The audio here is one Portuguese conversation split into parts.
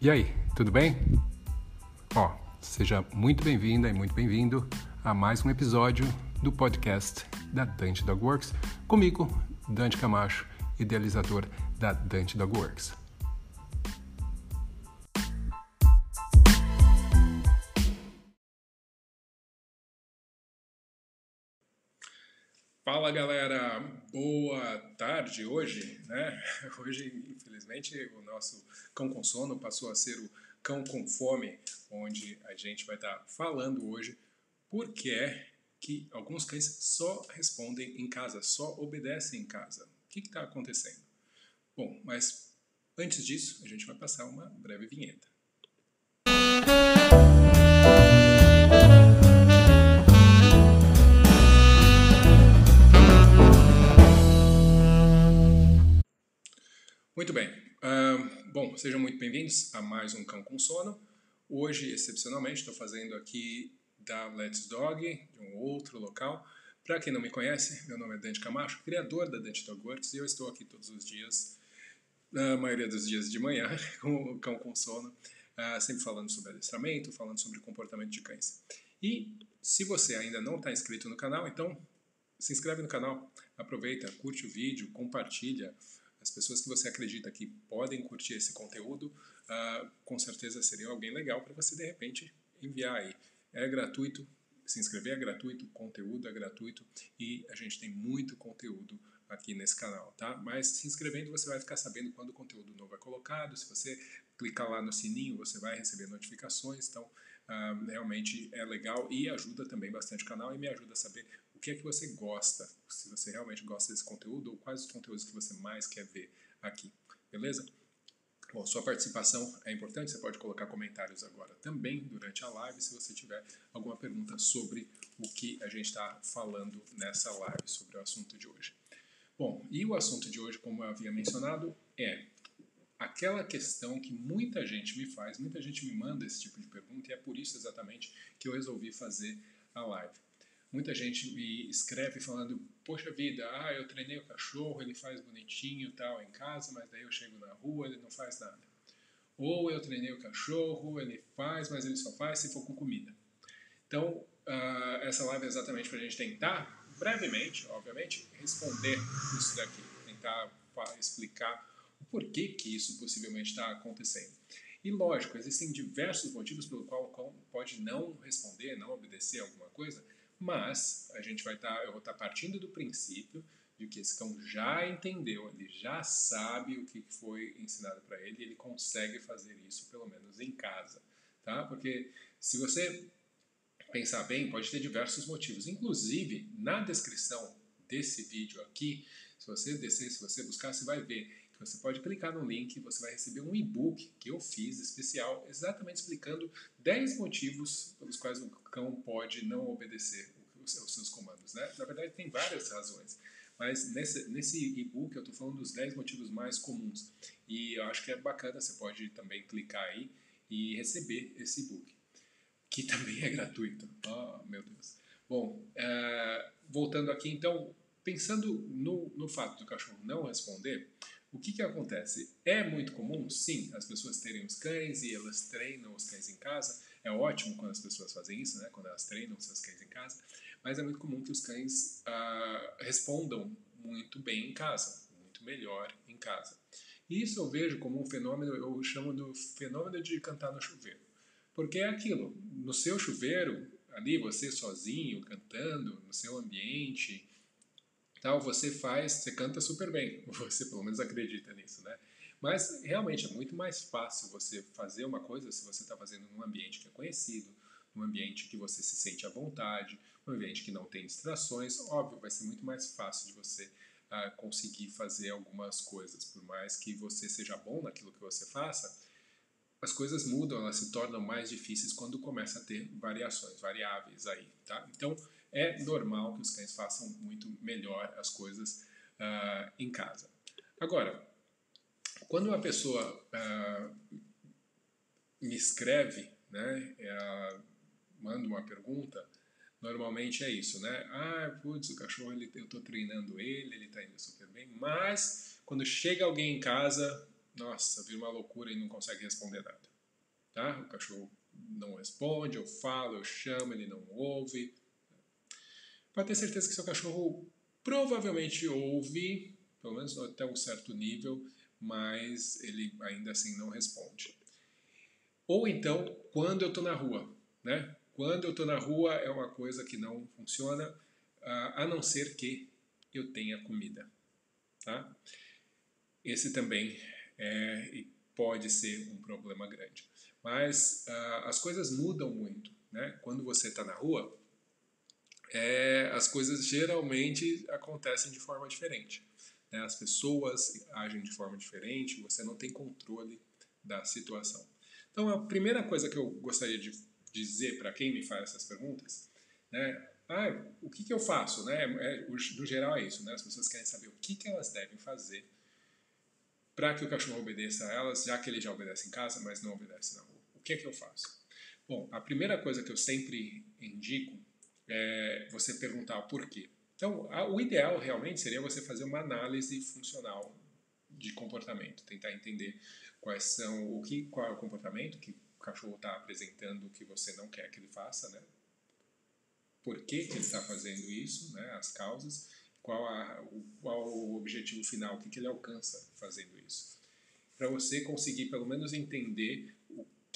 E aí, tudo bem? Ó, seja muito bem-vinda e muito bem-vindo a mais um episódio do podcast da Dante Dog Works, comigo, Dante Camacho, idealizador da Dante Dog Works. Fala galera, boa tarde hoje? Hoje, infelizmente, o nosso cão com sono passou a ser o cão com fome, onde a gente vai estar falando hoje por que é que alguns cães só respondem em casa, só obedecem em casa. O que está acontecendo? Bom, mas antes disso, a gente vai passar uma breve vinheta. Muito bem. Uh, bom, sejam muito bem-vindos a mais um Cão com Sono. Hoje, excepcionalmente, estou fazendo aqui da Let's Dog, de um outro local. Para quem não me conhece, meu nome é Dante Camacho, criador da Dante Dog Works, e eu estou aqui todos os dias, na maioria dos dias de manhã, com o Cão com Sono, uh, sempre falando sobre adestramento, falando sobre comportamento de cães. E se você ainda não está inscrito no canal, então se inscreve no canal, aproveita, curte o vídeo, compartilha, as pessoas que você acredita que podem curtir esse conteúdo, uh, com certeza seria alguém legal para você de repente enviar aí. É gratuito, se inscrever é gratuito, conteúdo é gratuito e a gente tem muito conteúdo aqui nesse canal, tá? Mas se inscrevendo você vai ficar sabendo quando o conteúdo novo é colocado. Se você clicar lá no sininho, você vai receber notificações. Então, uh, realmente é legal e ajuda também bastante o canal e me ajuda a saber o que é que você gosta, se você realmente gosta desse conteúdo ou quais os conteúdos que você mais quer ver aqui, beleza? Bom, sua participação é importante, você pode colocar comentários agora também durante a live se você tiver alguma pergunta sobre o que a gente está falando nessa live, sobre o assunto de hoje. Bom, e o assunto de hoje, como eu havia mencionado, é aquela questão que muita gente me faz, muita gente me manda esse tipo de pergunta e é por isso exatamente que eu resolvi fazer a live. Muita gente me escreve falando, poxa vida, ah, eu treinei o cachorro, ele faz bonitinho tal em casa, mas daí eu chego na rua, ele não faz nada. Ou eu treinei o cachorro, ele faz, mas ele só faz se for com comida. Então, uh, essa live é exatamente para a gente tentar, brevemente, obviamente, responder isso daqui, tentar explicar o porquê que isso possivelmente está acontecendo. E lógico, existem diversos motivos pelo qual o cão pode não responder, não obedecer alguma coisa, mas a gente vai estar, tá, eu vou estar tá partindo do princípio de que esse cão já entendeu, ele já sabe o que foi ensinado para ele, e ele consegue fazer isso pelo menos em casa, tá? Porque se você pensar bem, pode ter diversos motivos. Inclusive, na descrição desse vídeo aqui, se você descer, se você buscar, você vai ver você pode clicar no link e você vai receber um e-book que eu fiz especial, exatamente explicando 10 motivos pelos quais o cão pode não obedecer os seus comandos. Né? Na verdade, tem várias razões. Mas nesse, e-book eu estou falando dos 10 motivos mais comuns. E eu acho que é bacana, você pode também clicar aí e receber esse e-book, que também é gratuito. Oh, meu Deus. Bom, é, voltando aqui, então, pensando no, no fato do cachorro não responder, o que, que acontece? É muito comum, sim, as pessoas terem os cães e elas treinam os cães em casa. É ótimo quando as pessoas fazem isso, né? quando elas treinam seus cães em casa. Mas é muito comum que os cães ah, respondam muito bem em casa, muito melhor em casa. E isso eu vejo como um fenômeno, eu chamo do fenômeno de cantar no chuveiro. Porque é aquilo, no seu chuveiro, ali você sozinho, cantando, no seu ambiente, tal, você faz, você canta super bem, você pelo menos acredita nisso, né? Mas realmente é muito mais fácil você fazer uma coisa se você está fazendo num ambiente que é conhecido, num ambiente que você se sente à vontade, num ambiente que não tem distrações. Óbvio, vai ser muito mais fácil de você uh, conseguir fazer algumas coisas, por mais que você seja bom naquilo que você faça. As coisas mudam, elas se tornam mais difíceis quando começa a ter variações, variáveis aí, tá? Então, é normal que os cães façam muito melhor as coisas uh, em casa. Agora, quando uma pessoa uh, me escreve, né, ela manda uma pergunta, normalmente é isso, né? Ah, putz, o cachorro, ele, eu estou treinando ele, ele está indo super bem, mas quando chega alguém em casa, nossa, vira uma loucura e não consegue responder nada. Tá? O cachorro não responde, eu falo, eu chamo, ele não ouve. Pode ter certeza que seu cachorro provavelmente ouve, pelo menos até um certo nível, mas ele ainda assim não responde. Ou então, quando eu estou na rua, né? Quando eu estou na rua é uma coisa que não funciona, a não ser que eu tenha comida, tá? Esse também é, pode ser um problema grande. Mas uh, as coisas mudam muito, né? Quando você está na rua, é, as coisas geralmente acontecem de forma diferente. Né? As pessoas agem de forma diferente, você não tem controle da situação. Então, a primeira coisa que eu gostaria de dizer para quem me faz essas perguntas, né? Ah, o que, que eu faço, né? É, no geral é isso, né? As pessoas querem saber o que, que elas devem fazer para que o cachorro obedeça a elas, já que ele já obedece em casa, mas não obedece na rua. O que é que eu faço? Bom, a primeira coisa que eu sempre indico é você perguntar o porquê. Então, a, o ideal realmente seria você fazer uma análise funcional de comportamento, tentar entender quais são o que, qual é o comportamento que o cachorro está apresentando que você não quer que ele faça, né? Por que, que ele está fazendo isso, né? As causas, qual, a, o, qual o objetivo final, o que, que ele alcança fazendo isso. Para você conseguir pelo menos entender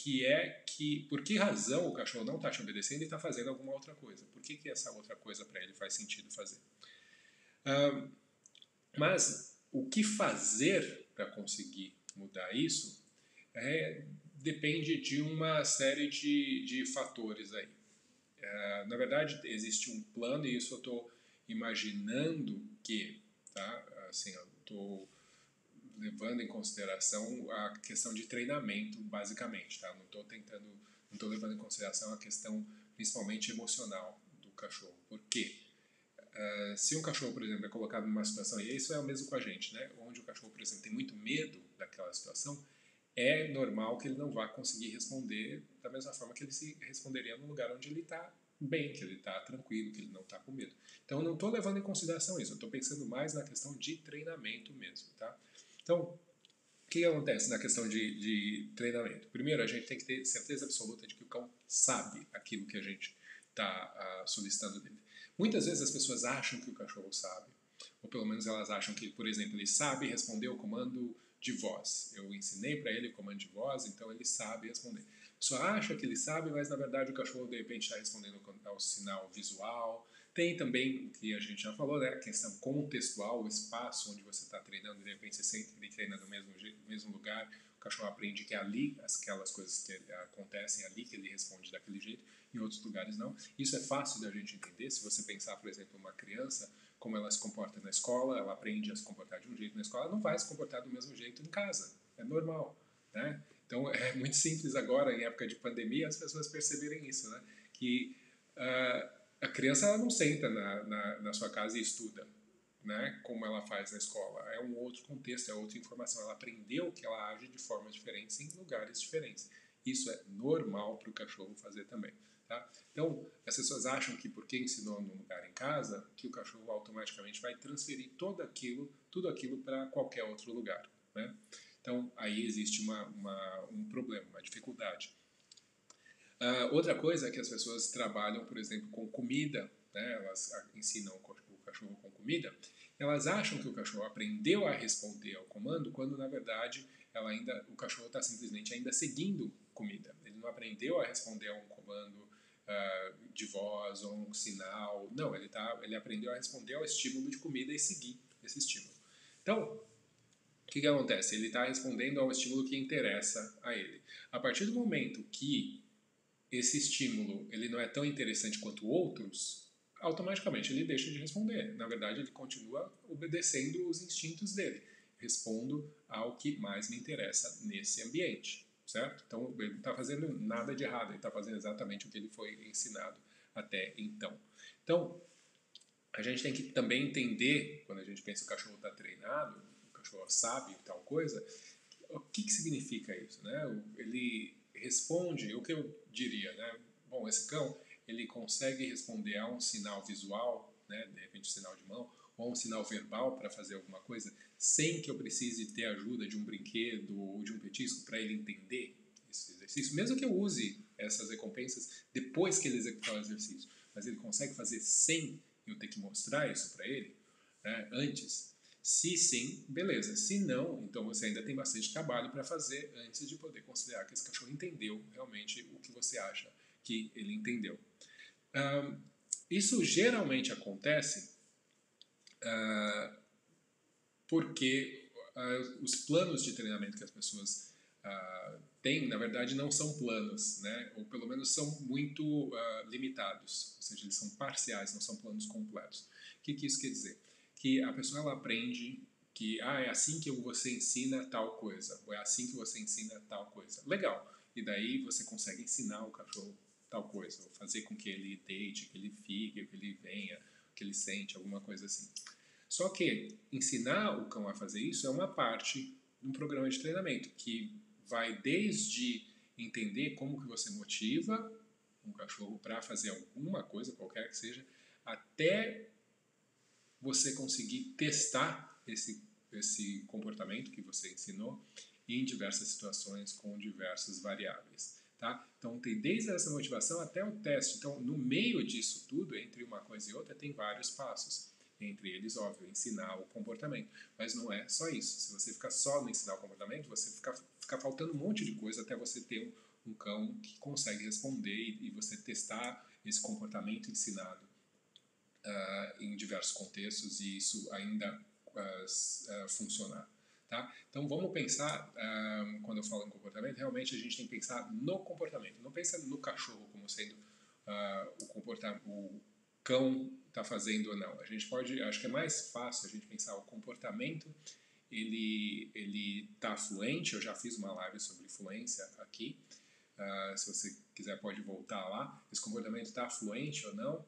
que é que, por que razão o cachorro não está te obedecendo e está fazendo alguma outra coisa. Por que, que essa outra coisa para ele faz sentido fazer. Mas o que fazer para conseguir mudar isso é, depende de uma série de, de fatores aí. É, na verdade, existe um plano e isso eu estou imaginando que, tá? Assim, eu estou levando em consideração a questão de treinamento, basicamente, tá? Não estou tentando, não estou levando em consideração a questão principalmente emocional do cachorro. Por quê? Uh, se um cachorro, por exemplo, é colocado numa situação, e isso é o mesmo com a gente, né? onde o cachorro, por exemplo, tem muito medo daquela situação, é normal que ele não vá conseguir responder da mesma forma que ele se responderia no lugar onde ele está bem, que ele está tranquilo, que ele não está com medo. Então, eu não estou levando em consideração isso, eu estou pensando mais na questão de treinamento mesmo. Tá? Então, o que acontece na questão de, de treinamento? Primeiro, a gente tem que ter certeza absoluta de que o cão sabe aquilo que a gente está uh, solicitando dele. Muitas vezes as pessoas acham que o cachorro sabe, ou pelo menos elas acham que, por exemplo, ele sabe responder o comando de voz. Eu ensinei para ele o comando de voz, então ele sabe responder. Só acha que ele sabe, mas na verdade o cachorro de repente está respondendo ao sinal visual. Tem também que a gente já falou, né? a questão contextual, o espaço onde você está treinando, de repente você ele treina no mesmo, mesmo lugar, o cachorro aprende que é ali aquelas coisas que acontecem, é ali que ele responde daquele jeito em outros lugares não. Isso é fácil da gente entender. Se você pensar, por exemplo, uma criança, como ela se comporta na escola, ela aprende a se comportar de um jeito na escola, não vai se comportar do mesmo jeito em casa. É normal, né? Então é muito simples agora, em época de pandemia, as pessoas perceberem isso, né? Que uh, a criança ela não senta na, na, na sua casa e estuda, né, como ela faz na escola. É um outro contexto, é outra informação. Ela aprendeu que ela age de formas diferentes em lugares diferentes. Isso é normal para o cachorro fazer também. Tá? Então, as pessoas acham que porque ensinou num lugar em casa, que o cachorro automaticamente vai transferir todo aquilo, tudo aquilo para qualquer outro lugar. Né? Então, aí existe uma, uma, um problema, uma dificuldade. Uh, outra coisa é que as pessoas trabalham, por exemplo, com comida, né? elas ensinam o cachorro com comida, elas acham que o cachorro aprendeu a responder ao comando, quando na verdade ela ainda, o cachorro está simplesmente ainda seguindo comida. Ele não aprendeu a responder a um comando uh, de voz ou um sinal. Não, ele, tá, ele aprendeu a responder ao estímulo de comida e seguir esse estímulo. Então, o que, que acontece? Ele está respondendo ao estímulo que interessa a ele. A partir do momento que esse estímulo ele não é tão interessante quanto outros, automaticamente ele deixa de responder. Na verdade, ele continua obedecendo os instintos dele. Respondo ao que mais me interessa nesse ambiente certo? Então ele não está fazendo nada de errado, ele está fazendo exatamente o que ele foi ensinado até então. Então a gente tem que também entender, quando a gente pensa que o cachorro está treinado, o cachorro sabe tal coisa, o que, que significa isso, né? Ele responde, o que eu diria, né? Bom, esse cão ele consegue responder a um sinal visual, né? De repente um sinal de mão, ou um sinal verbal para fazer alguma coisa, sem que eu precise ter ajuda de um brinquedo ou de um petisco para ele entender esse exercício, mesmo que eu use essas recompensas depois que ele executar o exercício, mas ele consegue fazer sem eu ter que mostrar isso para ele né, antes. Se sim, beleza. Se não, então você ainda tem bastante trabalho para fazer antes de poder considerar que esse cachorro entendeu realmente o que você acha que ele entendeu. Isso geralmente acontece uh, porque uh, os planos de treinamento que as pessoas uh, têm, na verdade, não são planos, né? ou pelo menos são muito limitados, ou seja, eles são parciais, não são planos completos. O que, que isso quer dizer? Que a pessoa ela aprende que ah, é assim que você ensina tal coisa, ou é assim que você ensina tal coisa. Legal. E daí você consegue ensinar o cachorro tal coisa, ou fazer com que ele deite, que ele fique, que ele venha, que ele sente, alguma coisa assim. Só que ensinar o cão a fazer isso é uma parte de um programa de treinamento que vai desde entender como que você motiva um cachorro para fazer alguma coisa, qualquer que seja, até você conseguir testar esse, esse comportamento que você ensinou em diversas situações com diversas variáveis. Tá? Então tem desde essa motivação até o teste. Então no meio disso tudo, entre uma coisa e outra, tem vários passos. Entre eles, óbvio, ensinar o comportamento. Mas não é só isso. Se você ficar só no ensinar o comportamento, você fica, fica faltando um monte de coisa até você ter um, um cão que consegue responder e, e, você testar esse comportamento ensinado uh, em diversos contextos e isso ainda uh, funcionar. Tá? Então vamos pensar, quando eu falo em comportamento, realmente a gente tem que pensar no comportamento. Não pensa no cachorro como sendo uh, o comportamento, o cão está fazendo ou não. A gente pode, acho que é mais fácil a gente pensar o comportamento. Ele ele está fluente. Eu já fiz uma live sobre fluência aqui. Uh, se você quiser pode voltar lá. Esse comportamento está fluente ou não?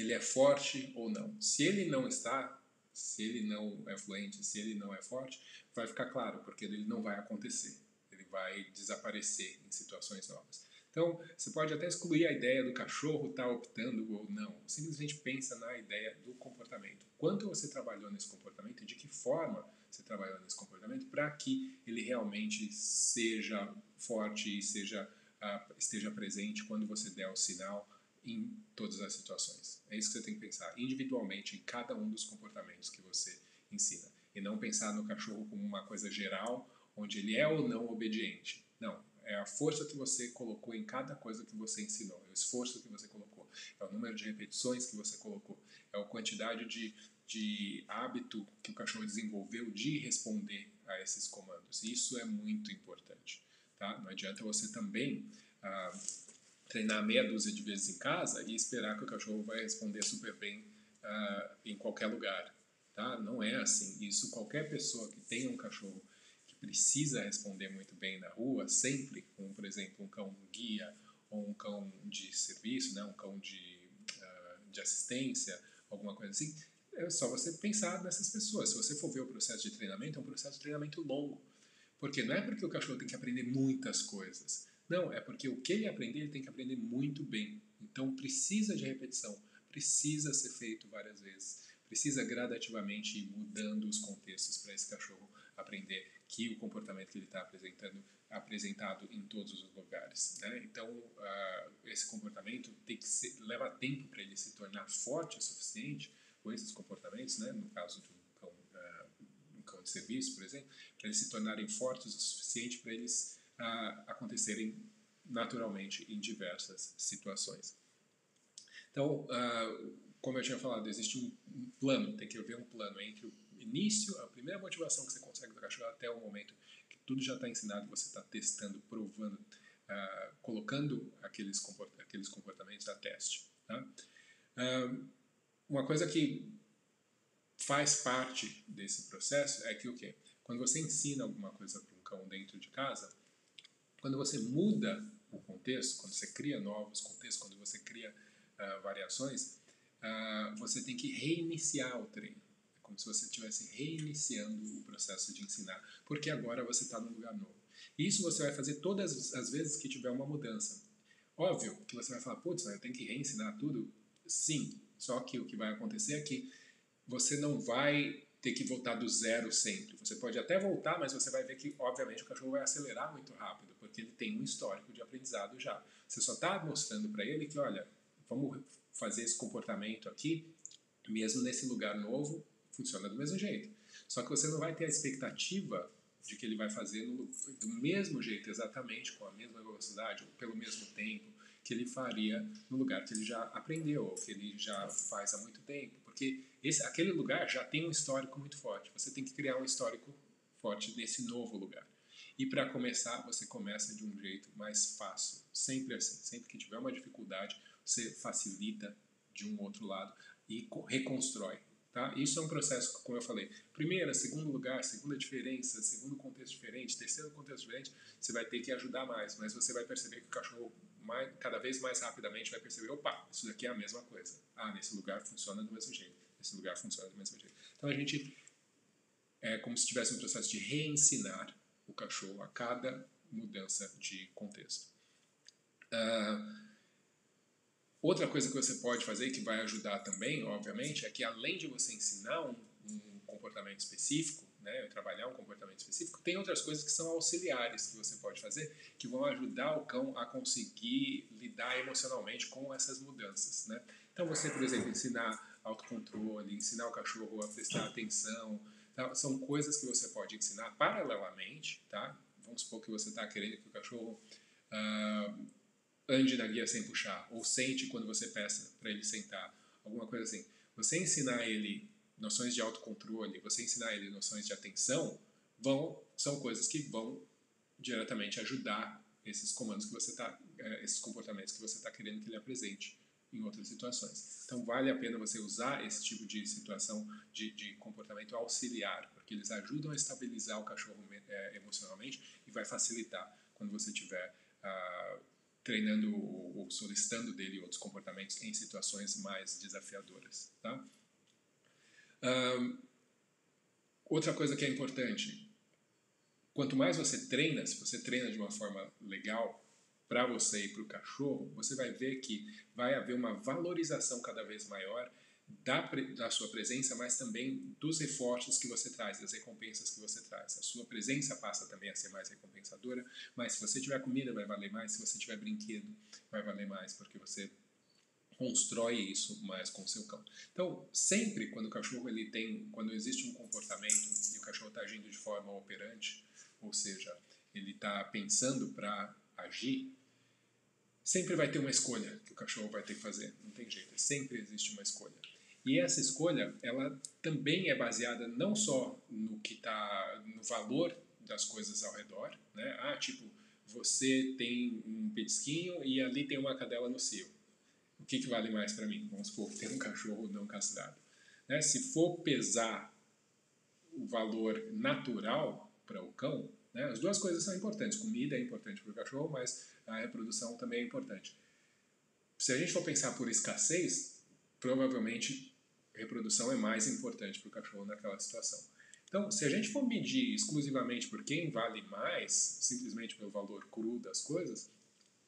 Ele é forte ou não? Se ele não está, se ele não é fluente, se ele não é forte, vai ficar claro, porque ele não vai acontecer. Ele vai desaparecer em situações novas. Então, você pode até excluir a ideia do cachorro estar tá optando ou não. Simplesmente pensa na ideia do comportamento. Quanto você trabalhou nesse comportamento e de que forma você trabalhou nesse comportamento para que ele realmente seja forte e seja, uh, esteja presente quando você der o sinal em todas as situações. É isso que você tem que pensar individualmente em cada um dos comportamentos que você ensina. E não pensar no cachorro como uma coisa geral, onde ele é ou não obediente. Não, é a força que você colocou em cada coisa que você ensinou, é o esforço que você colocou, é o número de repetições que você colocou, é a quantidade de, de hábito que o cachorro desenvolveu de responder a esses comandos. Isso é muito importante. Tá? Não adianta você também ah, treinar meia dúzia de vezes em casa e esperar que o cachorro vai responder super bem uh, em qualquer lugar. Tá? Não é assim. Isso qualquer pessoa que tenha um cachorro que precisa responder muito bem na rua, sempre, como por exemplo um cão guia ou um cão de serviço, né? um cão de, uh, de assistência, alguma coisa assim, é só você pensar nessas pessoas. Se você for ver o processo de treinamento, é um processo de treinamento longo. Porque não é porque o cachorro tem que aprender muitas coisas. Não, é porque o que ele aprender, ele tem que aprender muito bem. Então precisa de repetição, precisa ser feito várias vezes, precisa gradativamente ir mudando os contextos para esse cachorro aprender que o comportamento que ele está apresentando apresentado em todos os lugares. Né? Então uh, esse comportamento tem que ser, leva tempo para ele se tornar forte o suficiente com esses comportamentos, né? no caso um cão, uh, um cão de serviço, por exemplo, para eles se tornarem fortes o suficiente para eles acontecerem naturalmente em diversas situações. Então, uh, como eu tinha falado, existe um, um, plano, tem que haver um plano entre o início, a primeira motivação que você consegue do cachorro até o momento que tudo já está ensinado, você está testando, provando, uh, colocando aqueles, comport aqueles comportamentos a teste. Tá? Uh, uma coisa que faz parte desse processo é que o quê? Quando você ensina alguma coisa para um cão dentro de casa, quando você muda o contexto, quando você cria novos contextos, quando você cria uh, variações, uh, você tem que reiniciar o treino. É como se você estivesse reiniciando o processo de ensinar, porque agora você está num lugar novo. E isso você vai fazer todas as vezes que tiver uma mudança. Óbvio que você vai falar, putz, eu tenho que reensinar tudo. Sim, só que o que vai acontecer é que você não vai ter que voltar do zero sempre. Você pode até voltar, mas você vai ver que, obviamente, o cachorro vai acelerar muito rápido, porque ele tem um histórico de aprendizado já. Você só está mostrando para ele que, olha, vamos fazer esse comportamento aqui, mesmo nesse lugar novo, funciona do mesmo jeito. Só que você não vai ter a expectativa de que ele vai fazer no, do mesmo jeito, exatamente, com a mesma velocidade, ou pelo mesmo tempo, que ele faria no lugar que ele já aprendeu, ou que ele já faz há muito tempo. Porque esse, aquele lugar já tem um histórico muito forte. Você tem que criar um histórico forte nesse novo lugar. E para começar, você começa de um jeito mais fácil. Sempre assim. Sempre que tiver uma dificuldade, você facilita de um outro lado e reconstrói. Tá? Isso é um processo, como eu falei, primeira, segundo lugar, segunda diferença, segundo contexto diferente, terceiro contexto diferente, você vai ter que ajudar mais, mas você vai perceber que o cachorro mais, cada vez mais rapidamente vai perceber, opa, isso daqui é a mesma coisa. Ah, nesse lugar funciona do mesmo jeito, nesse lugar funciona do mesmo jeito. Então a gente é como se tivesse um processo de reensinar o cachorro a cada mudança de contexto. Uh, Outra coisa que você pode fazer que vai ajudar também, obviamente, é que além de você ensinar um, um comportamento específico, né, trabalhar um comportamento específico, tem outras coisas que são auxiliares que você pode fazer que vão ajudar o cão a conseguir lidar emocionalmente com essas mudanças, né? Então você, por exemplo, ensinar autocontrole, ensinar o cachorro a prestar atenção, tá? são coisas que você pode ensinar paralelamente, tá? Vamos supor que você está querendo que o cachorro uh, ande na guia sem puxar, ou sente quando você peça para ele sentar, alguma coisa assim. Você ensinar ele noções de autocontrole, você ensinar ele noções de atenção, vão são coisas que vão diretamente ajudar esses comandos que você tá, eh, esses comportamentos que você está querendo que ele apresente em outras situações. Então vale a pena você usar esse tipo de situação de, de comportamento auxiliar, porque eles ajudam a estabilizar o cachorro é, emocionalmente e vai facilitar quando você tiver uh, treinando ou solicitando dele outros comportamentos em situações mais desafiadoras. Tá? Um, outra coisa que é importante, quanto mais você treina, se você treina de uma forma legal para você e para o cachorro, você vai ver que vai haver uma valorização cada vez maior da, da sua presença, mas também dos reforços que você traz, das recompensas que você traz. A sua presença passa também a ser mais recompensadora, mas se você tiver comida vai valer mais, se você tiver brinquedo vai valer mais, porque você constrói isso mais com o seu cão. Então, sempre quando o cachorro ele tem, quando existe um comportamento e o cachorro está agindo de forma operante, ou seja, ele está pensando para agir, sempre vai ter uma escolha que o cachorro vai ter que fazer. Não tem jeito, sempre existe uma escolha. E essa escolha, ela também é baseada não só no que está no valor das coisas ao redor, né? Ah, tipo, você tem um petisquinho e ali tem uma cadela no cio. Que, que vale mais para mim? Vamos supor tem um cachorro não castrado. Né? Se for pesar o valor natural para o cão, né? as duas coisas são importantes. Comida é importante para o cachorro, mas a reprodução também é importante. Se a gente for pensar por escassez, provavelmente reprodução é mais importante para o cachorro naquela situação. Então, se a gente for medir exclusivamente por quem vale mais, simplesmente pelo valor cru das coisas,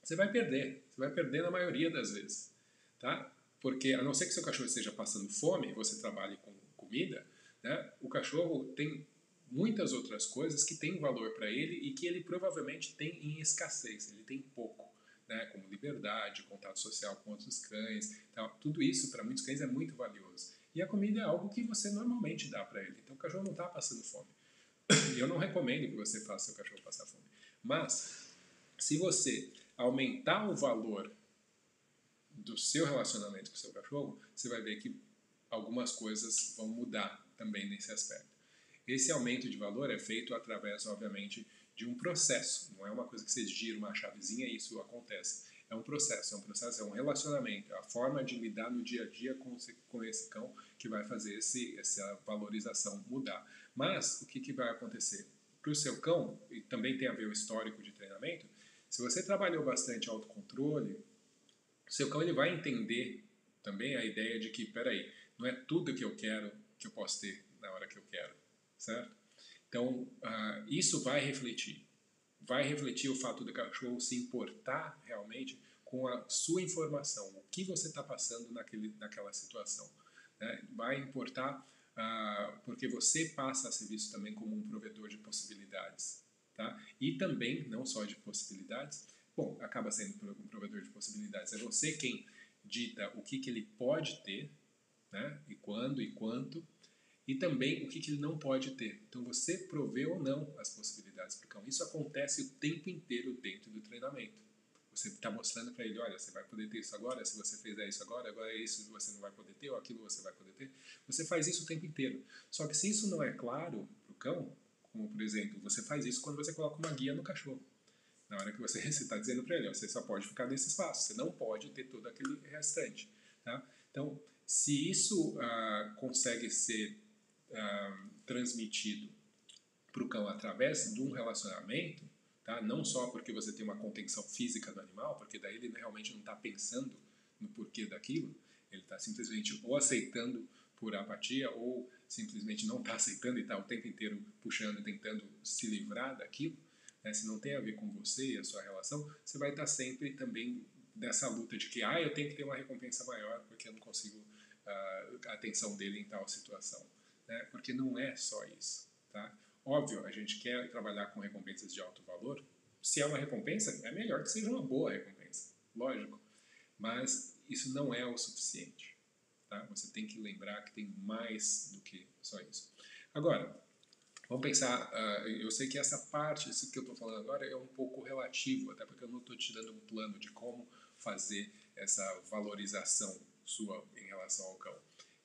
você vai perder. Você vai perder na maioria das vezes, tá? Porque a não ser que seu cachorro esteja passando fome você trabalhe com comida, né? O cachorro tem muitas outras coisas que têm valor para ele e que ele provavelmente tem em escassez. Ele tem pouco né, como liberdade, contato social com outros cães. Então, tudo isso para muitos cães é muito valioso. E a comida é algo que você normalmente dá para ele. Então o cachorro não está passando fome. E eu não recomendo que você faça seu cachorro passar fome. Mas, se você aumentar o valor do seu relacionamento com o seu cachorro, você vai ver que algumas coisas vão mudar também nesse aspecto. Esse aumento de valor é feito através, obviamente, de um processo. Não é uma coisa que você gira uma chavezinha e isso acontece. É um processo, é um processo, é um relacionamento, é a forma de lidar no dia a dia com, esse, com esse cão que vai fazer esse, essa valorização mudar. Mas o que, que vai acontecer? Para o seu cão, e também tem a ver o histórico de treinamento, se você trabalhou bastante autocontrole, seu cão ele vai entender também a ideia de que, peraí, não é tudo que eu quero que eu posso ter na hora que eu quero, certo? Então, uh, isso vai refletir. Vai refletir o fato do cachorro se importar realmente com a sua informação, o que você está passando naquele, naquela situação. Né? Vai importar ah, porque você passa a ser visto também como um provedor de possibilidades. Tá? E também, não só de possibilidades, bom, acaba sendo um provedor de possibilidades. É você quem dita o que, que ele pode ter, né? e quando e quanto, e também o que, que ele não pode ter. Então você provê ou não as possibilidades para o cão. Isso acontece o tempo inteiro dentro do treinamento. Você está mostrando para ele, olha, você vai poder ter isso agora, se você fizer isso agora, agora é isso você não vai poder ter, ou aquilo você vai poder ter. Você faz isso o tempo inteiro. Só que se isso não é claro para o cão, como por exemplo, você faz isso quando você coloca uma guia no cachorro. Na hora que você está dizendo para ele, ó, você só pode ficar nesse espaço, você não pode ter todo aquele restante. Tá? Então, se isso ah, consegue ser ah, transmitido para o cão através de um relacionamento, tá? não só porque você tem uma contenção física do animal, porque daí ele realmente não está pensando no porquê daquilo, ele está simplesmente ou aceitando por apatia ou simplesmente não está aceitando e está o tempo inteiro puxando, tentando se livrar daquilo. Né? Se não tem a ver com você e a sua relação, você vai estar sempre também nessa luta de que ah, eu tenho que ter uma recompensa maior porque eu não consigo uh, a atenção dele em tal situação né? porque não é só isso. Tá? Óbvio, a gente quer trabalhar com recompensas de alto valor. Se é uma recompensa, é melhor que seja uma boa recompensa, lógico. Mas isso não é o suficiente. Tá? Você tem que lembrar que tem mais do que só isso. Agora, vamos pensar. Uh, eu sei que essa parte, isso que eu estou falando agora, é um pouco relativo, até porque eu não estou te dando um plano de como fazer essa valorização sua em relação ao cão.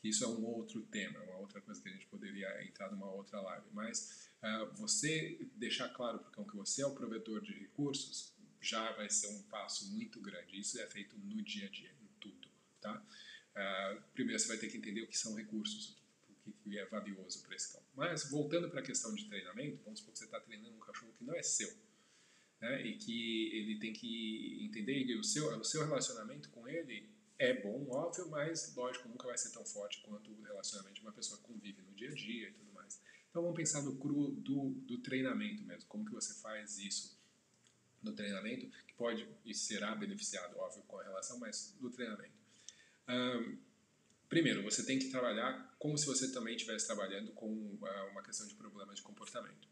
Isso é um outro tema, uma outra coisa que a gente poderia entrar numa outra live. Mas uh, você deixar claro para o cão que você é o provedor de recursos já vai ser um passo muito grande. Isso é feito no dia a dia, em tudo. Tá? Uh, primeiro você vai ter que entender o que são recursos, o que é valioso para esse cão. Mas voltando para a questão de treinamento, vamos supor que você está treinando um cachorro que não é seu. Né? E que ele tem que entender que o seu, o seu relacionamento com ele é bom, óbvio, mas lógico, nunca vai ser tão forte quanto o relacionamento de uma pessoa que convive no dia a dia e tudo mais. Então vamos pensar no cru do, do treinamento mesmo, como que você faz isso no treinamento, que pode e será beneficiado, óbvio, com a relação, mas no treinamento. Um, primeiro, você tem que trabalhar como se você também estivesse trabalhando com uh, uma questão de problema de comportamento.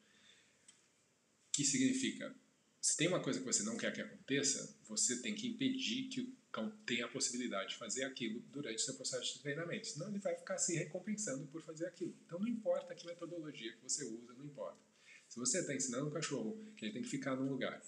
Que significa, se tem uma coisa que você não quer que aconteça, você tem que impedir que então, tem a possibilidade de fazer aquilo durante o seu processo de treinamento. Senão, ele vai ficar se recompensando por fazer aquilo. Então, não importa que metodologia que você usa, não importa. Se você está ensinando um cachorro que ele tem que ficar num lugar,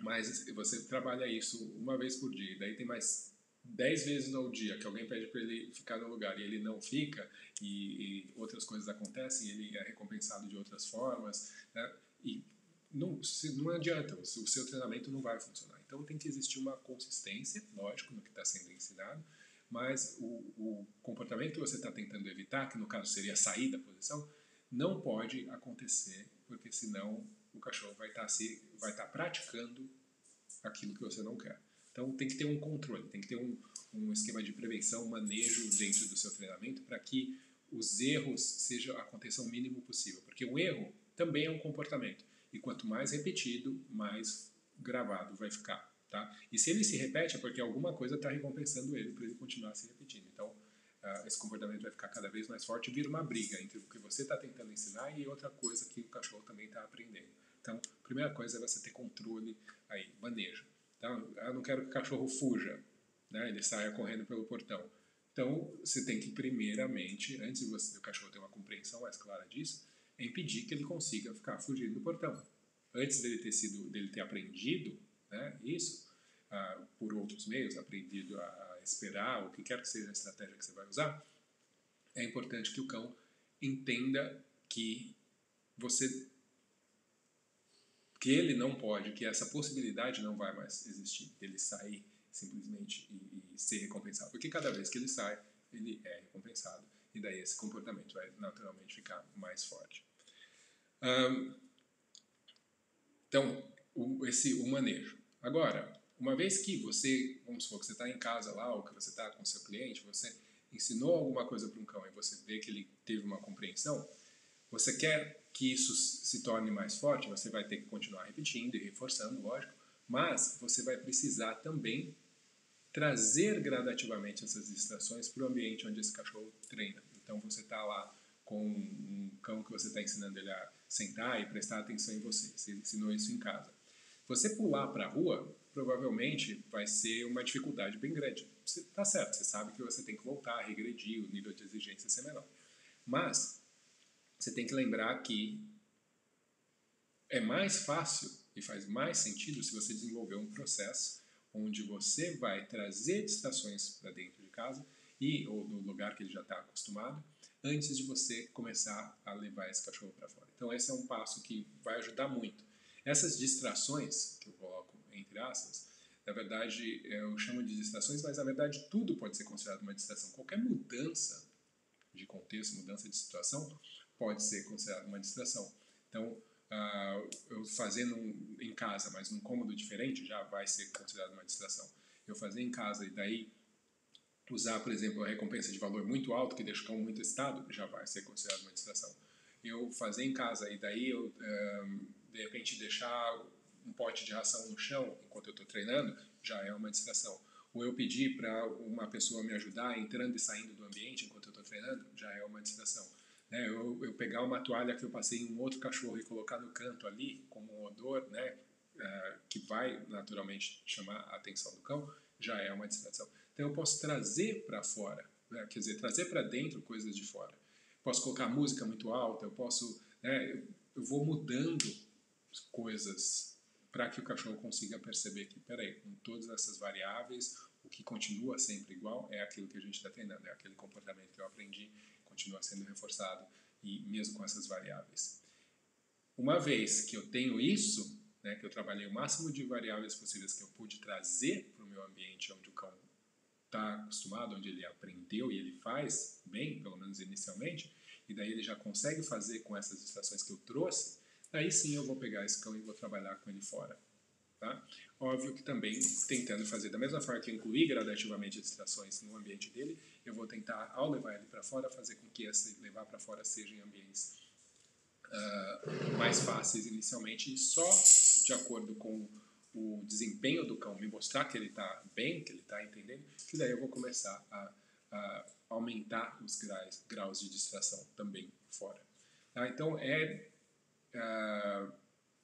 mas você trabalha isso uma vez por dia, daí tem mais dez vezes ao dia que alguém pede para ele ficar no lugar e ele não fica, e, e outras coisas acontecem, ele é recompensado de outras formas, né? e não, se, não adianta, o seu treinamento não vai funcionar. Então tem que existir uma consistência, lógico, no que está sendo ensinado, mas o, o comportamento que você está tentando evitar, que no caso seria sair da posição, não pode acontecer, porque senão o cachorro vai estar tá se, vai estar tá praticando aquilo que você não quer. Então tem que ter um controle, tem que ter um, um esquema de prevenção, manejo dentro do seu treinamento para que os erros sejam aconteçam o mínimo possível, porque um erro também é um comportamento e quanto mais repetido, mais gravado vai ficar. Tá? E se ele se repete é porque alguma coisa está recompensando ele para ele continuar se repetindo. Então, uh, esse comportamento vai ficar cada vez mais forte e vira uma briga entre o que você está tentando ensinar e outra coisa que o cachorro também está aprendendo. Então, a primeira coisa é você ter controle aí, manejo. Então, eu não quero que o cachorro fuja, né? ele saia correndo pelo portão. Então, você tem que, primeiramente, antes você, o cachorro ter uma compreensão mais clara disso, é impedir que ele consiga ficar fugindo do portão antes dele ter sido, dele ter aprendido né, isso uh, por outros meios, aprendido a esperar, o que quer que seja a estratégia que você vai usar, é importante que o cão entenda que você que ele não pode, que essa possibilidade não vai mais existir, ele sair simplesmente e, e, ser recompensado. Porque cada vez que ele sai, ele é recompensado. E daí esse comportamento vai naturalmente ficar mais forte. Um, então, o, esse o manejo. Agora, uma vez que você, vamos supor que você está em casa lá, ou que você está com seu cliente, você ensinou alguma coisa para um cão e você vê que ele teve uma compreensão, você quer que isso se torne mais forte, você vai ter que continuar repetindo e reforçando, lógico, mas você vai precisar também trazer gradativamente essas distrações para o ambiente onde esse cachorro treina. Então você está lá com um cão que você está ensinando ele a sentar e prestar atenção em você. Você ensinou isso em casa. Você pular para a rua, provavelmente vai ser uma dificuldade bem grande. Você tá certo, você sabe que você tem que voltar, regredir, o nível de exigência ser menor. Mas você tem que lembrar que é mais fácil e faz mais sentido se você desenvolver um processo onde você vai trazer distrações para dentro de casa e ou do lugar que ele já está acostumado antes de você começar a levar esse cachorro para fora. Então esse é um passo que vai ajudar muito. Essas distrações que eu coloco entre aspas, na verdade eu chamo de distrações, mas na verdade tudo pode ser considerado uma distração. Qualquer mudança de contexto, mudança de situação pode ser considerado uma distração. Então uh, eu fazendo em casa, mas num cômodo diferente, já vai ser considerado uma distração. Eu fazer em casa e daí usar, por exemplo, a recompensa de valor muito alto, que deixa o cão muito excitado, já vai ser considerado uma distração. Eu fazer em casa e daí eu, um, de repente, deixar um pote de ração no chão enquanto eu estou treinando, já é uma distração. Ou eu pedir para uma pessoa me ajudar entrando e saindo do ambiente enquanto eu estou treinando, já é uma distração. Né? Eu, eu pegar uma toalha que eu passei em um outro cachorro e colocar no canto ali, como um odor, né? Uh, que vai naturalmente chamar a atenção do cão, já é uma distração. Então eu posso trazer para fora, né? quer dizer, trazer para dentro coisas de fora. Posso colocar música muito alta, eu posso, né? eu vou mudando coisas para que o cachorro consiga perceber que, peraí, com todas essas variáveis, o que continua sempre igual é aquilo que a gente está treinando, é aquele comportamento que eu aprendi continua sendo reforçado e mesmo com essas variáveis. Uma vez que eu tenho isso, né, que eu trabalhei o máximo de variáveis possíveis que eu pude trazer para o meu ambiente onde o cão está acostumado, onde ele aprendeu e ele faz bem, pelo menos inicialmente, e daí ele já consegue fazer com essas distrações que eu trouxe, aí sim eu vou pegar esse cão e vou trabalhar com ele fora. Tá? Óbvio que também tentando fazer da mesma forma que eu incluí gradativamente distrações no ambiente dele, eu vou tentar, ao levar ele para fora, fazer com que esse levar para fora seja em ambientes uh, mais fáceis inicialmente, e só de acordo com o desempenho do cão me mostrar que ele está bem, que ele está entendendo, que daí eu vou começar a, a aumentar os graus, graus de distração também fora. Tá? Então é uh,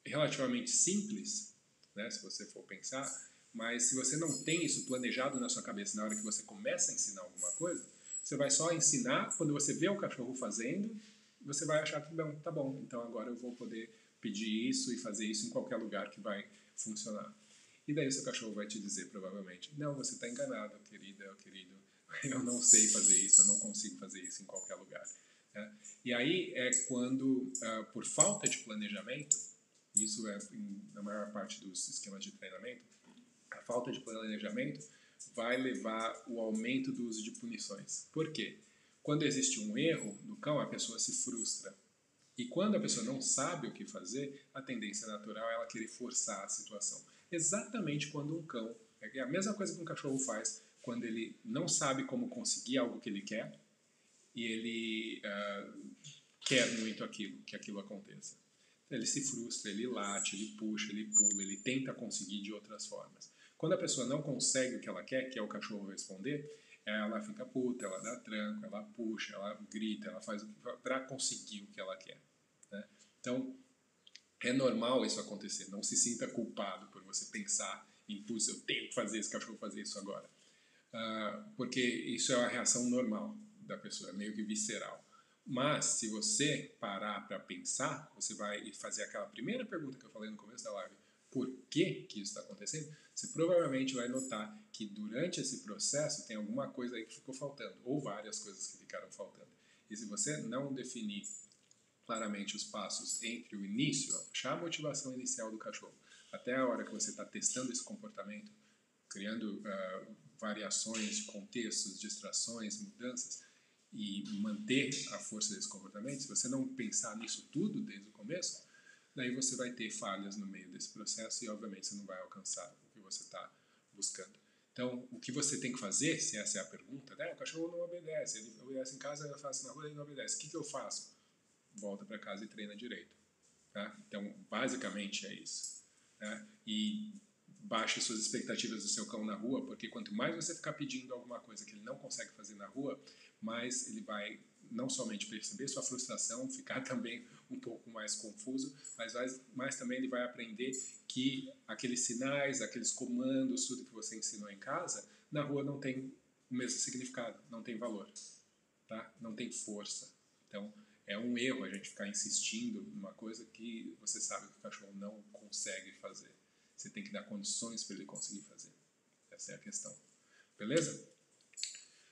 relativamente simples né, se você for pensar, mas se você não tem isso planejado na sua cabeça na hora que você começa a ensinar alguma coisa, você vai só ensinar quando você vê o cachorro fazendo, você vai achar que bom, tá bom, então agora eu vou poder pedir isso e fazer isso em qualquer lugar que vai funcionar. E daí o seu cachorro vai te dizer provavelmente, não, você está enganado, querida, querido, eu não sei fazer isso, eu não consigo fazer isso em qualquer lugar. Né? E aí é quando, uh, por falta de planejamento, isso é na maior parte dos esquemas de treinamento, a falta de planejamento vai levar o aumento do uso de punições. Por quê? Quando existe um erro no cão, a pessoa se frustra. E quando a pessoa não sabe o que fazer, a tendência natural é ela querer forçar a situação. Exatamente quando um cão, é a mesma coisa que um cachorro faz quando ele não sabe como conseguir algo que ele quer e ele uh, quer muito aquilo, que aquilo aconteça ele se frustra, ele late, ele puxa, ele pula, ele tenta conseguir de outras formas. Quando a pessoa não consegue o que ela quer, que é o cachorro responder, ela fica puta, ela dá tranco, ela puxa, ela grita, ela faz para conseguir o que ela quer. Né? Então, é normal isso acontecer. Não se sinta culpado por você pensar em, putz, eu tenho que fazer esse cachorro fazer isso agora. Uh, porque isso é a reação normal da pessoa, é meio que visceral. Mas, se você parar para pensar, você vai fazer aquela primeira pergunta que eu falei no começo da live, por que, que isso está acontecendo? Você provavelmente vai notar que durante esse processo tem alguma coisa aí que ficou faltando, ou várias coisas que ficaram faltando. E se você não definir claramente os passos entre o início, a motivação inicial do cachorro, até a hora que você está testando esse comportamento, criando uh, variações, contextos, distrações, mudanças, e manter a força desse comportamento, se você não pensar nisso tudo desde o começo, daí você vai ter falhas no meio desse processo e, obviamente, você não vai alcançar o que você está buscando. Então, o que você tem que fazer, se essa é a pergunta, né? o cachorro não obedece, ele obedece em casa, eu faço na rua, ele não obedece. O que, que eu faço? Volta para casa e treina direito. Tá? Então, basicamente é isso. Né? E baixe suas expectativas do seu cão na rua, porque quanto mais você ficar pedindo alguma coisa que ele não consegue fazer na rua, mais ele vai não somente perceber sua frustração, ficar também um pouco mais confuso, mas, mas também ele vai aprender que aqueles sinais, aqueles comandos, tudo que você ensinou em casa, na rua não tem o mesmo significado, não tem valor, tá? não tem força. Então, é um erro a gente ficar insistindo numa coisa que você sabe que o cachorro não consegue fazer. Você tem que dar condições para ele conseguir fazer. Essa é a questão. Beleza?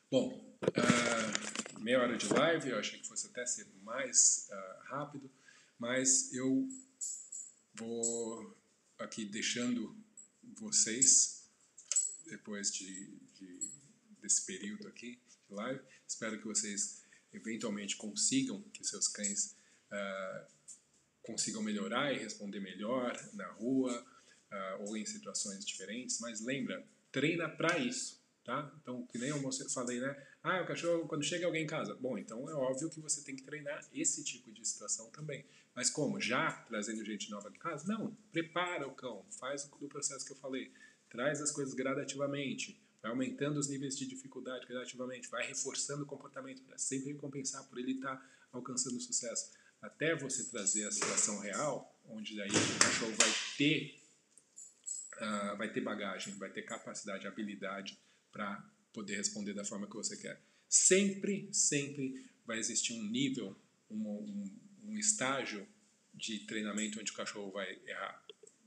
Bom, uh, meia hora de live, eu achei que fosse até ser mais uh, rápido, mas eu vou aqui deixando vocês, depois de, de desse período aqui de live, espero que vocês eventualmente consigam, que seus cães uh, consigam melhorar e responder melhor na rua uh, ou em situações diferentes, mas lembra, treina para isso, tá? Então, que nem eu falei, né? Ah, o cachorro, quando chega alguém em casa. Bom, então é óbvio que você tem que treinar esse tipo de situação também. Mas como? Já trazendo gente nova de casa? Não, prepara o cão, faz o processo que eu falei. Traz as coisas gradativamente vai aumentando os níveis de dificuldade gradativamente, vai reforçando o comportamento para sempre recompensar por ele estar tá alcançando sucesso. Até você trazer a situação real, onde daí o cachorro vai ter, uh, vai ter bagagem, vai ter capacidade, habilidade para poder responder da forma que você quer. Sempre, sempre vai existir um nível, um, um, um estágio de treinamento onde o cachorro vai errar.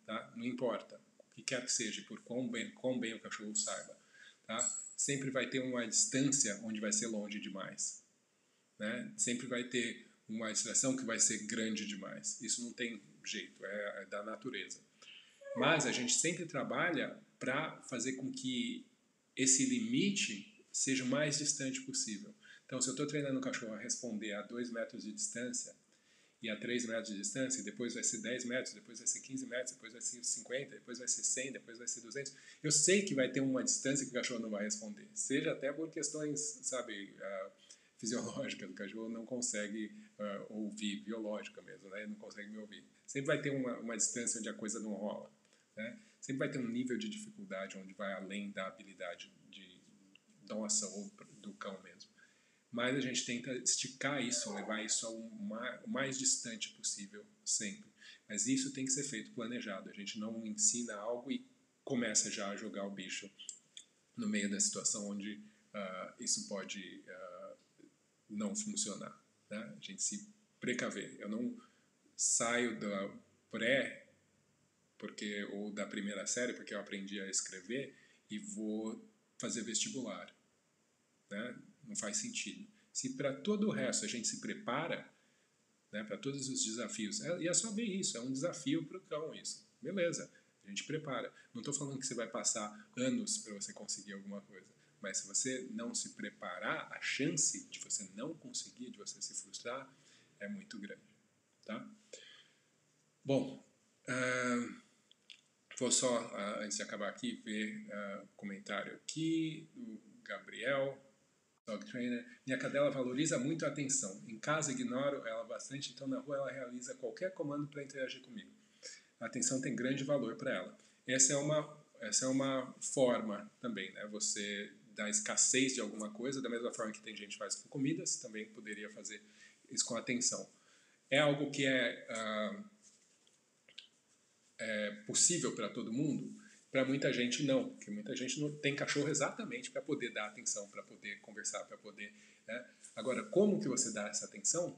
Tá? Não importa o que quer que seja, por quão bem, quão bem o cachorro saiba tá? sempre vai ter uma distância onde vai ser longe demais. Né? Sempre vai ter uma distração que vai ser grande demais. Isso não tem jeito, é, é da natureza. Mas a gente sempre trabalha para fazer com que esse limite seja o mais distante possível. Então, se eu estou treinando o cachorro a responder a 2 metros de distância, e a 3 metros de distância, depois vai ser 10 metros, depois vai ser 15 metros, depois vai ser 50, depois vai ser 100, depois vai ser 200. Eu sei que vai ter uma distância que o cachorro não vai responder, seja até por questões, sabe, uh, fisiológicas, o cachorro não consegue uh, ouvir, biológica mesmo, né? ele não consegue me ouvir. Sempre vai ter uma, uma distância onde a coisa não rola, né? Sempre vai ter um nível de dificuldade onde vai além da habilidade de nossa ou do cão mesmo mas a gente tenta esticar isso, levar isso ao mais distante possível sempre. Mas isso tem que ser feito planejado. A gente não ensina algo e começa já a jogar o bicho no meio da situação onde uh, isso pode uh, não funcionar. Né? A gente se precaver. Eu não saio da pré porque ou da primeira série porque eu aprendi a escrever e vou fazer vestibular. Né? não faz sentido. Se para todo o resto a gente se prepara, né, para todos os desafios, é, e é só ver isso, é um desafio para o cão isso. Beleza, a gente prepara. Não estou falando que você vai passar anos para você conseguir alguma coisa, mas se você não se preparar, a chance de você não conseguir, de você se frustrar, é muito grande. Tá? Bom, uh, vou só, uh, antes de acabar aqui, ver uh, comentário aqui do Gabriel. Dog Trainer. Minha cadela valoriza muito a atenção. Em casa ignoro ela bastante, então na rua ela realiza qualquer comando para interagir comigo. A atenção tem grande valor para ela. Essa é uma essa é uma forma também, né? Você da escassez de alguma coisa, da mesma forma que tem gente que faz com comidas, também poderia fazer isso com atenção. É algo que é, uh, é possível para todo mundo? Para muita gente, não, porque muita gente não tem cachorro exatamente para poder dar atenção, para poder conversar, para poder. Né? Agora, como que você dá essa atenção?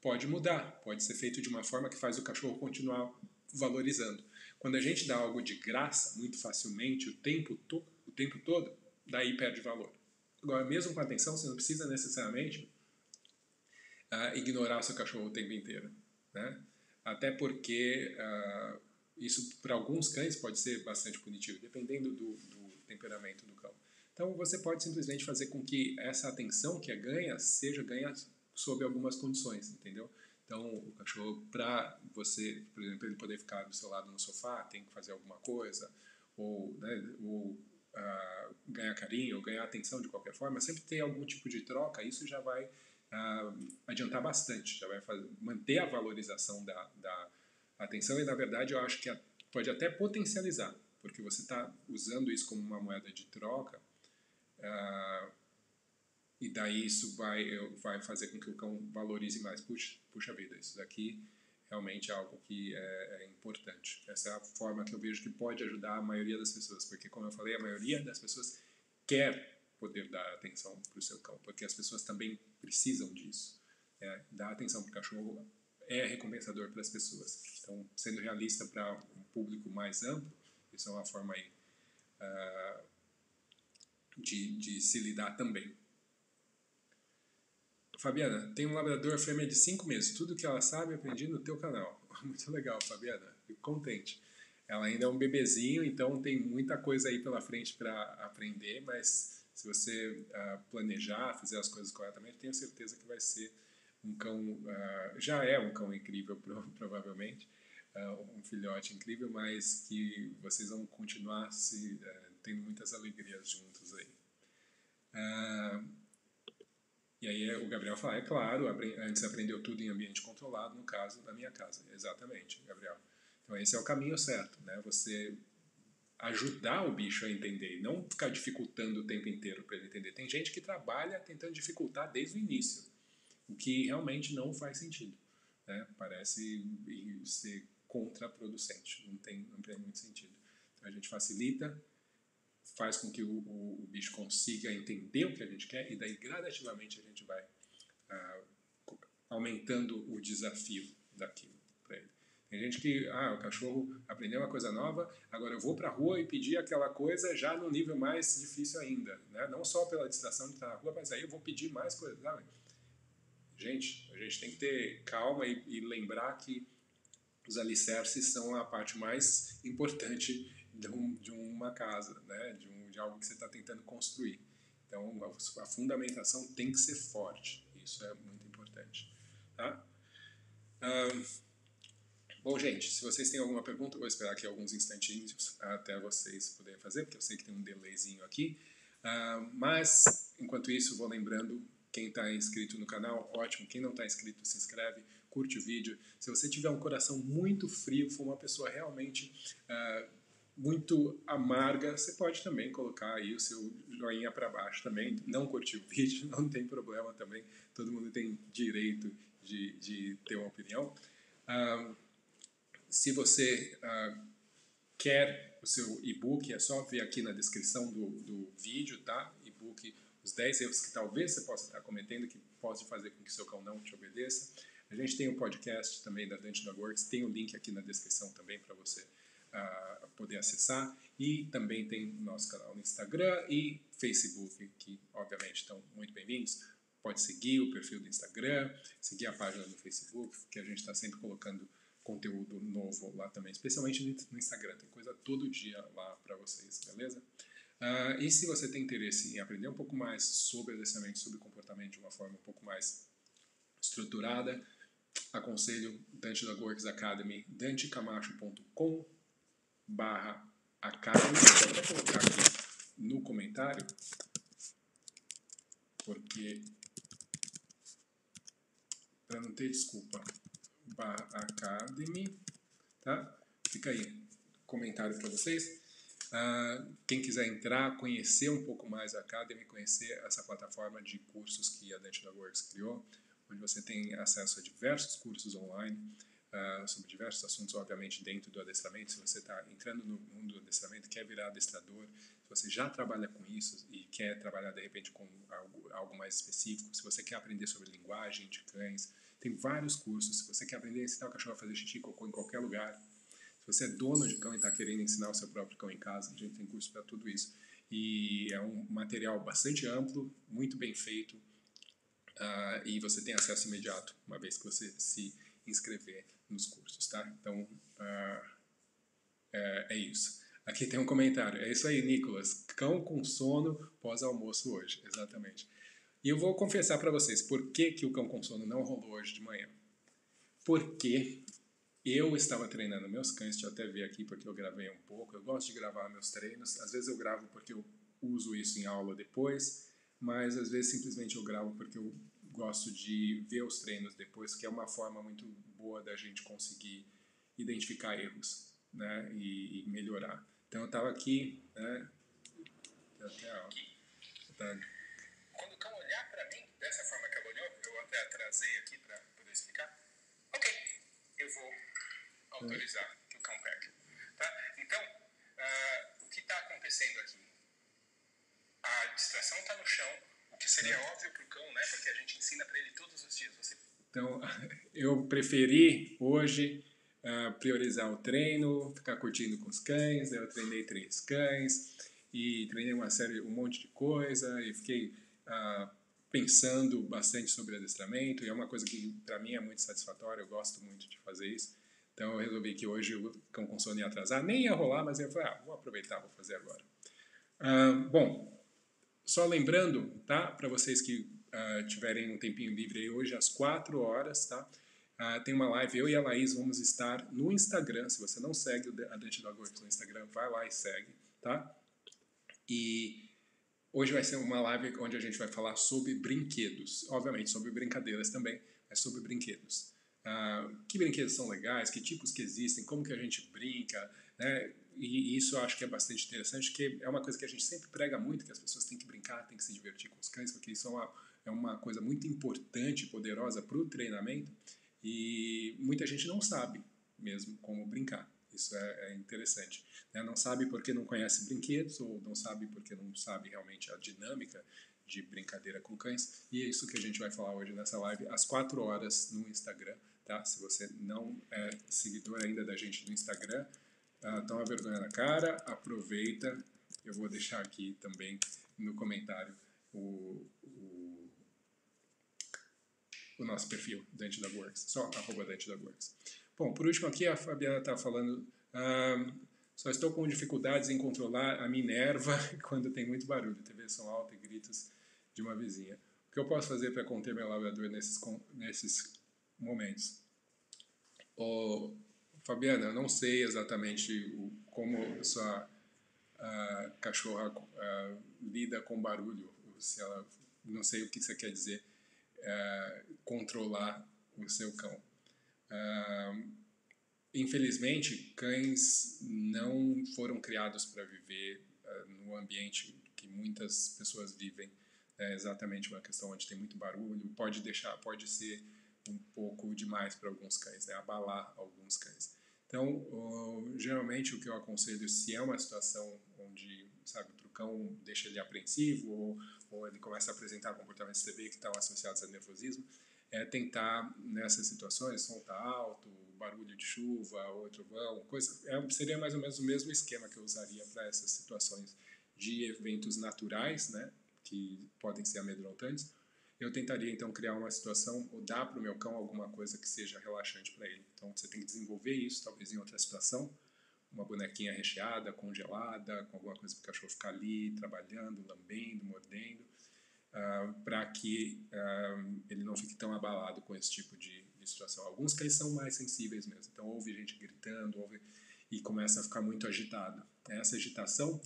Pode mudar, pode ser feito de uma forma que faz o cachorro continuar valorizando. Quando a gente dá algo de graça muito facilmente, o tempo, to o tempo todo, daí perde valor. Agora, mesmo com atenção, você não precisa necessariamente uh, ignorar seu cachorro o tempo inteiro. Né? Até porque. Uh, isso, para alguns cães, pode ser bastante punitivo, dependendo do, do temperamento do cão. Então, você pode simplesmente fazer com que essa atenção que é ganha seja ganha sob algumas condições, entendeu? Então, o cachorro, para você, por exemplo, ele poder ficar do seu lado no sofá, tem que fazer alguma coisa, ou, né, ou uh, ganhar carinho, ou ganhar atenção de qualquer forma, sempre tem algum tipo de troca, isso já vai uh, adiantar bastante, já vai fazer, manter a valorização da, da atenção e, na verdade, eu acho que pode até potencializar, porque você está usando isso como uma moeda de troca uh, e daí isso vai, vai fazer com que o cão valorize mais. Puxa, puxa vida, isso daqui realmente é algo que é, é, importante. Essa é a forma que eu vejo que pode ajudar a maioria das pessoas, porque como eu falei, a maioria das pessoas quer poder dar atenção para o seu cão, porque as pessoas também precisam disso. É, dar atenção para o cachorro é recompensador para as pessoas. Então, sendo realista para um público mais amplo, isso é uma forma aí, uh, de, de se lidar também. Fabiana, tem um labrador fêmea de 5 meses. Tudo que ela sabe aprendi no teu canal. Muito legal, Fabiana. Fico contente. Ela ainda é um bebezinho, então tem muita coisa aí pela frente para aprender, mas se você uh, planejar, fizer as coisas corretamente, tenho certeza que vai ser um cão, uh, já é um cão incrível, provavelmente, uh, um filhote incrível, mas que vocês vão continuar se, tendo muitas alegrias juntos aí. E aí o Gabriel fala, é claro, antes aprendeu tudo em ambiente controlado, no caso da minha casa. Exatamente, Gabriel. Então esse é o caminho certo, né? Você ajudar o bicho a entender não ficar dificultando o tempo inteiro para ele entender. Tem gente que trabalha tentando dificultar desde o início, o que realmente não faz sentido. Né? Parece ser contraproducente, não tem, não tem muito sentido. Então a gente facilita, faz com que o, o, o, bicho consiga entender o que a gente quer e daí gradativamente a gente vai ah, aumentando o desafio daquilo para ele. Tem gente que, ah, o cachorro aprendeu uma coisa nova, agora eu vou para a rua e pedir aquela coisa já no nível mais difícil ainda, né? Não só pela distração de estar na rua, mas aí eu vou pedir mais coisas, sabe? Gente, a gente tem que ter calma e, e lembrar que os alicerces são a parte mais importante de, um, de uma casa, né? de, um, de algo que você está tentando construir. Então, a, a, fundamentação tem que ser forte. Isso é muito importante. Tá? bom, gente, se vocês têm alguma pergunta, vou esperar aqui alguns instantinhos até vocês poderem fazer, porque eu sei que tem um delayzinho aqui. Uh, mas, enquanto isso, vou lembrando quem está inscrito no canal, ótimo. Quem não está inscrito, se inscreve, curte o vídeo. Se você tiver um coração muito frio, for uma pessoa realmente uh, muito amarga, você pode também colocar aí o seu joinha para baixo também. Não curtir o vídeo, não tem problema também. Todo mundo tem direito de, de ter uma opinião. Uh, se você uh, quer o seu e-book, é só ver aqui na descrição do, do vídeo, tá? E-book, os 10 erros que talvez você possa estar cometendo, que pode fazer com que seu cão não te obedeça. A gente tem o um podcast também da Dante Dog Works, tem o um link aqui na descrição também para você uh, poder acessar. E também tem nosso canal no Instagram e Facebook, que obviamente estão muito bem-vindos. Pode seguir o perfil do Instagram, seguir a página do Facebook, que a gente está sempre colocando conteúdo novo lá também, especialmente no Instagram. Tem coisa todo dia lá para vocês, beleza? Uh, e se você tem interesse em aprender um pouco mais sobre adestramento, sobre comportamento de uma forma um pouco mais estruturada, aconselho Dante da Works Academy, dantecamacho.com barra academy, vou colocar aqui no comentário, porque para não ter desculpa, barra academy, tá? Fica aí, comentário para vocês. Uh, quem quiser entrar, conhecer um pouco mais a Academy, conhecer essa plataforma de cursos que a Dentida Works criou, onde você tem acesso a diversos cursos online, uh, sobre diversos assuntos, obviamente, dentro do adestramento. Se você está entrando no mundo do adestramento, quer virar adestrador, se você já trabalha com isso e quer trabalhar, de repente, com algo, algo mais específico, se você quer aprender sobre linguagem de cães, tem vários cursos. Se você quer aprender a ensinar o cachorro a fazer xixi cocô em qualquer lugar, se você é dono de cão e está querendo ensinar o seu próprio cão em casa, a gente tem curso para tudo isso. E é um material bastante amplo, muito bem feito, uh, e você tem acesso imediato, uma vez que você se inscrever nos cursos, tá? Então, uh, é, é, isso. Aqui tem um comentário. É isso aí, Nicolas. Cão com sono pós-almoço hoje. Exatamente. E eu vou confessar para vocês por que, que o cão com sono não rolou hoje de manhã. Porque eu estava treinando meus cães, deixa eu até ver aqui porque eu gravei um pouco. Eu gosto de gravar meus treinos. Às vezes eu gravo porque eu uso isso em aula depois, mas às vezes simplesmente eu gravo porque eu gosto de ver os treinos depois, que é uma forma muito boa da gente conseguir identificar erros né, e, e melhorar. Então eu estava aqui, né, até, ó, tá. Quando o cão olhar dessa forma que ela olhou, eu até atrasei aqui para poder explicar. Ok, eu vou autorizar que o cão pegue. Tá? Então, uh, o que está acontecendo aqui? A distração está no chão, o que seria óbvio para o cão, né? Porque a gente ensina para ele todos os dias. Você... Então, eu preferi hoje uh, priorizar o treino, ficar curtindo com os cães. Eu treinei três cães e treinei uma série, um monte de coisa e fiquei uh, pensando bastante sobre adestramento e é uma coisa que para mim é muito satisfatória, eu gosto muito de fazer isso. Então eu resolvi que hoje o cão com sono ia atrasar, nem ia rolar, mas eu falei, ah, vou aproveitar, vou fazer agora. Uh, bom, só lembrando, tá, para vocês que uh, tiverem um tempinho livre aí hoje às 4 horas, tá? Uh, tem uma live, eu e a Laís vamos estar no Instagram. Se você não segue a Dante Dog Works no Instagram, vai lá e segue, tá? E hoje vai ser uma live onde a gente vai falar sobre brinquedos. Obviamente, sobre brincadeiras também, mas sobre brinquedos. Uh, que brinquedos são legais, que tipos que existem, como que a gente brinca, né? E isso eu acho que é bastante interessante, que é uma coisa que a gente sempre prega muito, que as pessoas têm que brincar, têm que se divertir com os cães, porque isso é uma, é uma coisa muito importante, poderosa para o treinamento, e muita gente não sabe mesmo como brincar. Isso é, é interessante. Né? Não sabe porque não conhece brinquedos ou não sabe porque não sabe realmente a dinâmica de brincadeira com cães. E é isso que a gente vai falar hoje nessa live, às 4 horas no Instagram. Tá? Se você não é seguidor ainda da gente no Instagram, uh, dá uma vergonha na cara, aproveita. Eu vou deixar aqui também no comentário o, o, o nosso perfil, Dante da Works, só arroba Dante da Works. Bom, por último aqui a Fabiana está falando, só estou com dificuldades em controlar a Minerva quando tem muito barulho, TV som alta e gritos de uma vizinha. O que eu posso fazer para conter meu labrador nesses, nesses momentos? Oh, Fabiana, eu não sei exatamente o, como sua cachorra lida com barulho, se ela, não sei o que você quer dizer, uh, controlar o seu cão. Uh, infelizmente, cães não foram criados para viver uh, no ambiente que muitas pessoas vivem. É exatamente uma questão onde tem muito barulho, pode deixar, pode ser um pouco demais para alguns cães, né? abalar alguns cães. Então, geralmente o que eu aconselho, se é uma situação onde, sabe, o cão deixa ele apreensivo ou, ou ele começa a apresentar comportamentos TV que estão associados a nervosismo, é tentar, nessas situações, som tá alto, barulho de chuva, ou trovão, coisa, é, seria mais ou menos o mesmo esquema que eu usaria para essas situações de eventos naturais, né, que podem ser amedrontantes. Eu tentaria então criar uma situação ou dar para o meu cão alguma coisa que seja relaxante para ele. Então você tem que desenvolver isso, talvez em outra situação, uma bonequinha recheada, congelada, com alguma coisa para o cachorro ficar ali trabalhando, lambendo, mordendo uh, ah, para que uh, ele não fique tão abalado com esse tipo de, de, situação. Alguns cães são mais sensíveis mesmo, então ouve gente gritando ouve, e começa a ficar muito agitado. Essa agitação,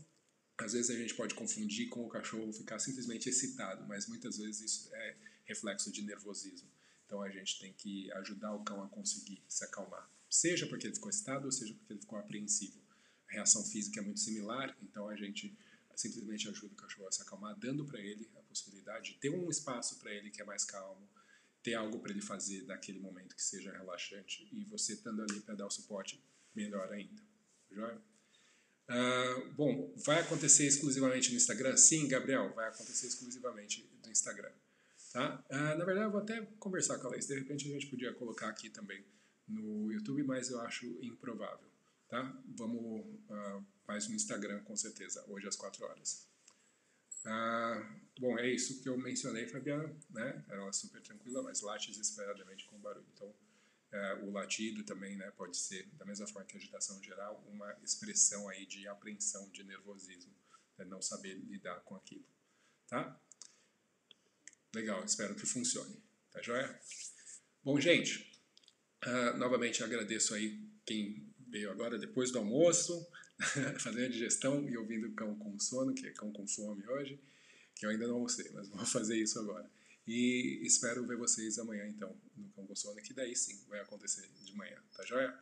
às vezes a gente pode confundir com o cachorro ficar simplesmente excitado, mas muitas vezes isso é reflexo de nervosismo. Então a gente tem que ajudar o cão a conseguir se acalmar, seja porque ele ficou excitado ou seja porque ele ficou apreensivo. A reação física é muito similar, então a gente simplesmente ajuda o cachorro a se acalmar, dando para ele a possibilidade de ter um espaço para ele que é mais calmo, ter algo para ele fazer naquele momento que seja relaxante e você estando ali para dar o suporte, melhor ainda. Joia? Uh, bom, vai acontecer exclusivamente no Instagram? Sim, Gabriel, vai acontecer exclusivamente no Instagram. Tá? Uh, na verdade, eu vou até conversar com a Laís. De repente, a gente podia colocar aqui também no YouTube, mas eu acho improvável. Tá? Vamos uh, mais no Instagram, com certeza, hoje às 4 horas. Bom, é isso que eu mencionei, Fabiana, né? Ela é super tranquila, mas late desesperadamente com barulho. Então, é, o latido também, né, pode ser, da mesma forma que a agitação geral, uma expressão aí de apreensão, de nervosismo, né, não saber lidar com aquilo, tá? Legal, espero que funcione, tá joia? Bom, gente, uh, novamente agradeço aí quem veio agora depois do almoço, fazendo a digestão e ouvindo cão com sono, que é cão com fome hoje, que eu ainda não almocei, mas vou fazer isso agora. E espero ver vocês amanhã, então, no Cão Sono, que daí sim vai acontecer de manhã, tá joia?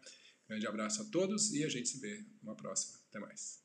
Grande abraço a todos e a gente se vê numa próxima. Até mais.